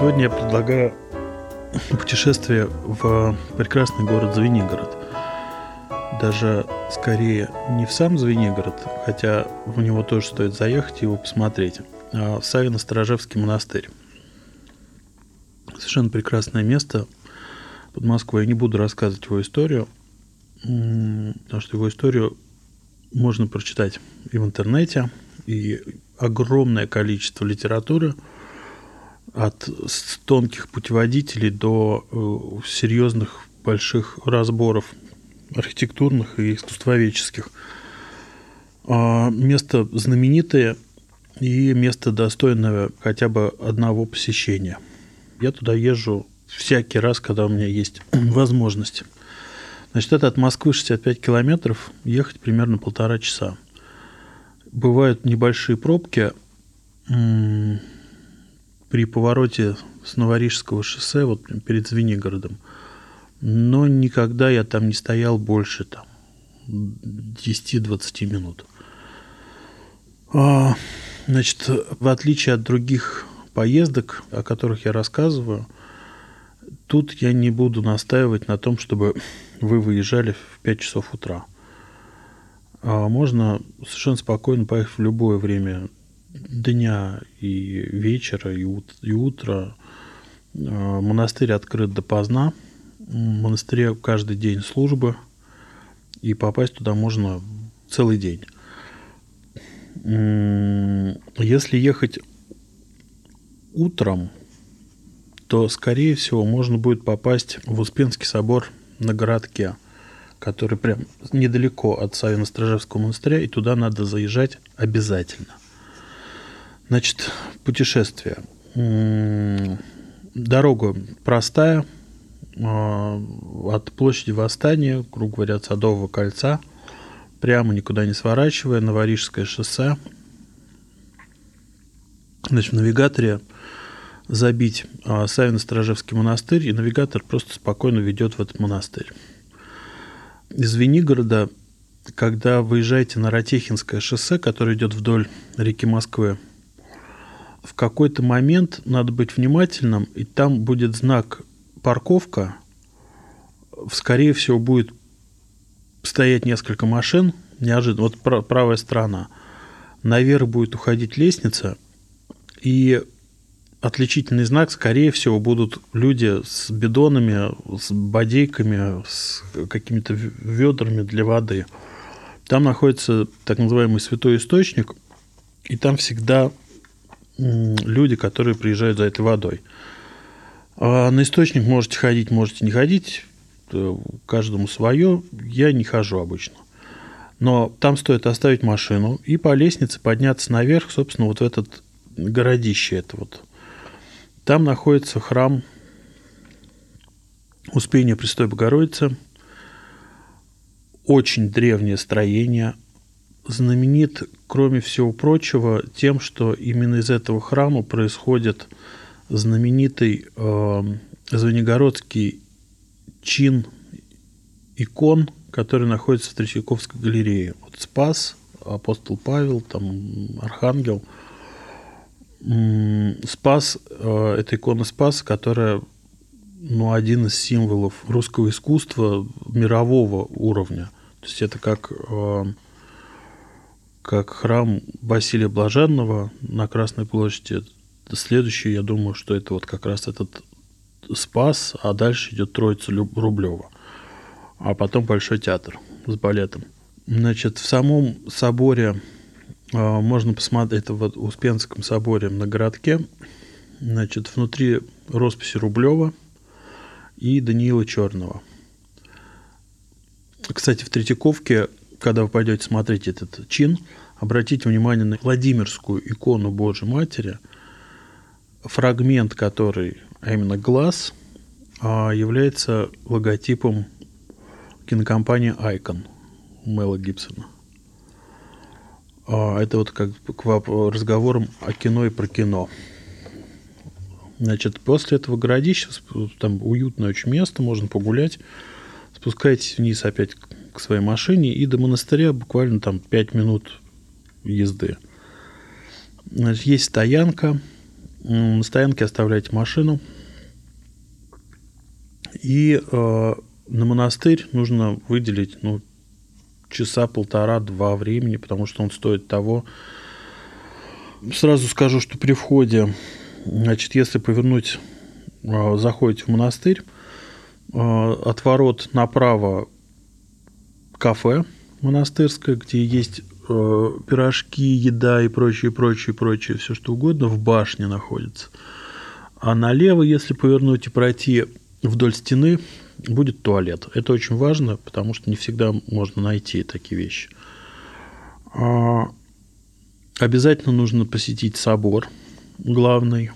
Сегодня я предлагаю путешествие в прекрасный город Звенигород. Даже скорее не в сам Звенигород, хотя в него тоже стоит заехать и его посмотреть, а в Савино-Сторожевский монастырь. Совершенно прекрасное место под Москвой. Я не буду рассказывать его историю, потому что его историю можно прочитать и в интернете, и огромное количество литературы – от тонких путеводителей до э, серьезных больших разборов архитектурных и искусствоведческих. А, место знаменитое и место достойное хотя бы одного посещения. Я туда езжу всякий раз, когда у меня есть возможность. Значит, это от Москвы 65 километров, ехать примерно полтора часа. Бывают небольшие пробки, при повороте с Новорижского шоссе, вот перед Звенигородом. Но никогда я там не стоял больше там 10-20 минут. А, значит, в отличие от других поездок, о которых я рассказываю, тут я не буду настаивать на том, чтобы вы выезжали в 5 часов утра. А можно совершенно спокойно поехать в любое время дня и вечера, и, ут и утра. Монастырь открыт допоздна. В монастыре каждый день службы, и попасть туда можно целый день. Если ехать утром, то, скорее всего, можно будет попасть в Успенский собор на городке, который прям недалеко от Савино-Стражевского монастыря, и туда надо заезжать обязательно. Значит, путешествие. Дорога простая, а, от площади Восстания, грубо говоря, от Садового кольца, прямо никуда не сворачивая, Новорижское шоссе. Значит, в навигаторе забить а, Савино-Сторожевский монастырь, и навигатор просто спокойно ведет в этот монастырь. Из Венигорода, когда выезжаете на Ротехинское шоссе, которое идет вдоль реки Москвы, в какой-то момент надо быть внимательным, и там будет знак парковка. Скорее всего, будет стоять несколько машин, неожиданно. Вот правая сторона. Наверх будет уходить лестница, и отличительный знак, скорее всего, будут люди с бидонами, с бодейками, с какими-то ведрами для воды. Там находится так называемый святой источник, и там всегда люди, которые приезжают за этой водой. А на источник можете ходить, можете не ходить, каждому свое. Я не хожу обычно. Но там стоит оставить машину и по лестнице подняться наверх, собственно, вот в этот городище это вот. Там находится храм Успения Престой Богородицы. Очень древнее строение, знаменит, кроме всего прочего, тем, что именно из этого храма происходит знаменитый э, Звенигородский чин икон, который находится в Третьяковской галерее. Вот Спас, апостол Павел, там Архангел. Спас э, – это икона Спаса, которая ну, один из символов русского искусства мирового уровня. То есть это как э, как храм Василия Блаженного на Красной площади. Следующий, я думаю, что это вот как раз этот Спас, а дальше идет Троица Рублева. А потом Большой театр с балетом. Значит, в самом соборе э, можно посмотреть, это в Успенском соборе на городке. Значит, внутри росписи Рублева и Даниила Черного. Кстати, в Третьяковке когда вы пойдете смотреть этот чин, обратите внимание на Владимирскую икону Божьей Матери, фрагмент который, а именно глаз, а, является логотипом кинокомпании Icon Мэла Гибсона. А, это вот как к разговорам о кино и про кино. Значит, после этого городища, там уютное очень место, можно погулять. Спускайтесь вниз опять к своей машине, и до монастыря буквально там 5 минут езды. Значит, есть стоянка, На стоянке оставляете машину. И э, на монастырь нужно выделить ну, часа полтора-два времени, потому что он стоит того. Сразу скажу, что при входе, значит, если повернуть, э, заходите в монастырь, э, от ворот направо кафе монастырское, где есть э, пирожки, еда и прочее, прочее, прочее, все что угодно, в башне находится. А налево, если повернуть и пройти вдоль стены, будет туалет. Это очень важно, потому что не всегда можно найти такие вещи. А, обязательно нужно посетить собор главный,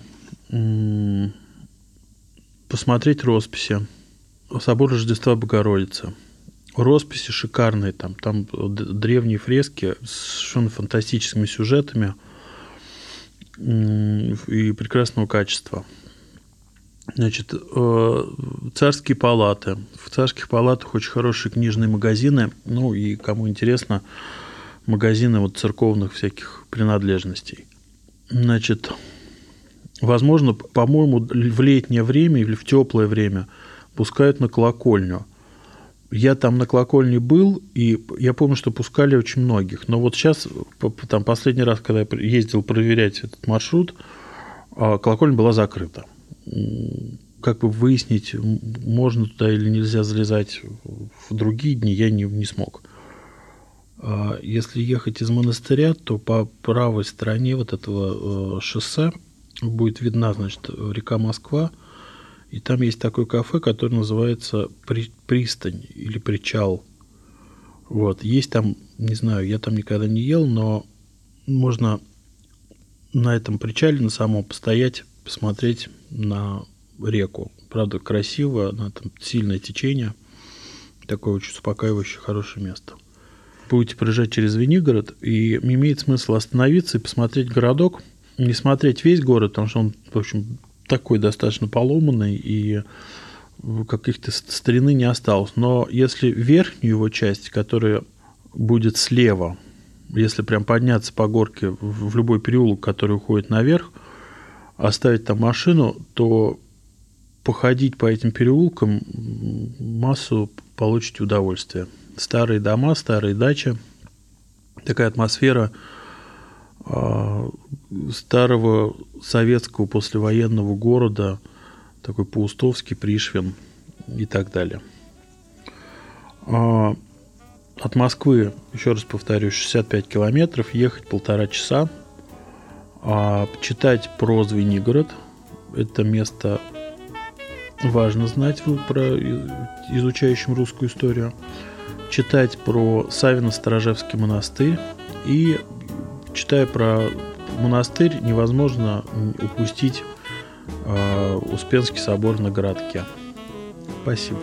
посмотреть росписи. Собор Рождества Богородицы – росписи шикарные, там, там древние фрески с совершенно фантастическими сюжетами и прекрасного качества. Значит, э, царские палаты. В царских палатах очень хорошие книжные магазины. Ну и кому интересно, магазины вот церковных всяких принадлежностей. Значит, возможно, по-моему, в летнее время или в теплое время пускают на колокольню – я там на колокольне был, и я помню, что пускали очень многих. Но вот сейчас, там последний раз, когда я ездил проверять этот маршрут, а, колокольня была закрыта. Как бы выяснить, можно туда или нельзя залезать в другие дни, я не, не смог. А, если ехать из монастыря, то по правой стороне вот этого э, шоссе будет видна, значит, река Москва – и там есть такое кафе, которое называется При, «Пристань» или «Причал». Вот. Есть там, не знаю, я там никогда не ел, но можно на этом причале, на самом постоять, посмотреть на реку. Правда, красиво, на там сильное течение. Такое очень успокаивающее, хорошее место. Будете проезжать через Звенигород, и имеет смысл остановиться и посмотреть городок. Не смотреть весь город, потому что он, в общем, такой достаточно поломанный, и каких-то старины не осталось. Но если верхнюю его часть, которая будет слева, если прям подняться по горке в любой переулок, который уходит наверх, оставить там машину, то походить по этим переулкам массу получите удовольствие. Старые дома, старые дачи, такая атмосфера – старого советского послевоенного города, такой Паустовский, Пришвин и так далее. А, от Москвы, еще раз повторю, 65 километров, ехать полтора часа. А читать про Звенигород, это место важно знать про изучающим русскую историю. Читать про Савино-Сторожевский монастырь и читая про монастырь, невозможно упустить э, Успенский собор на городке. Спасибо.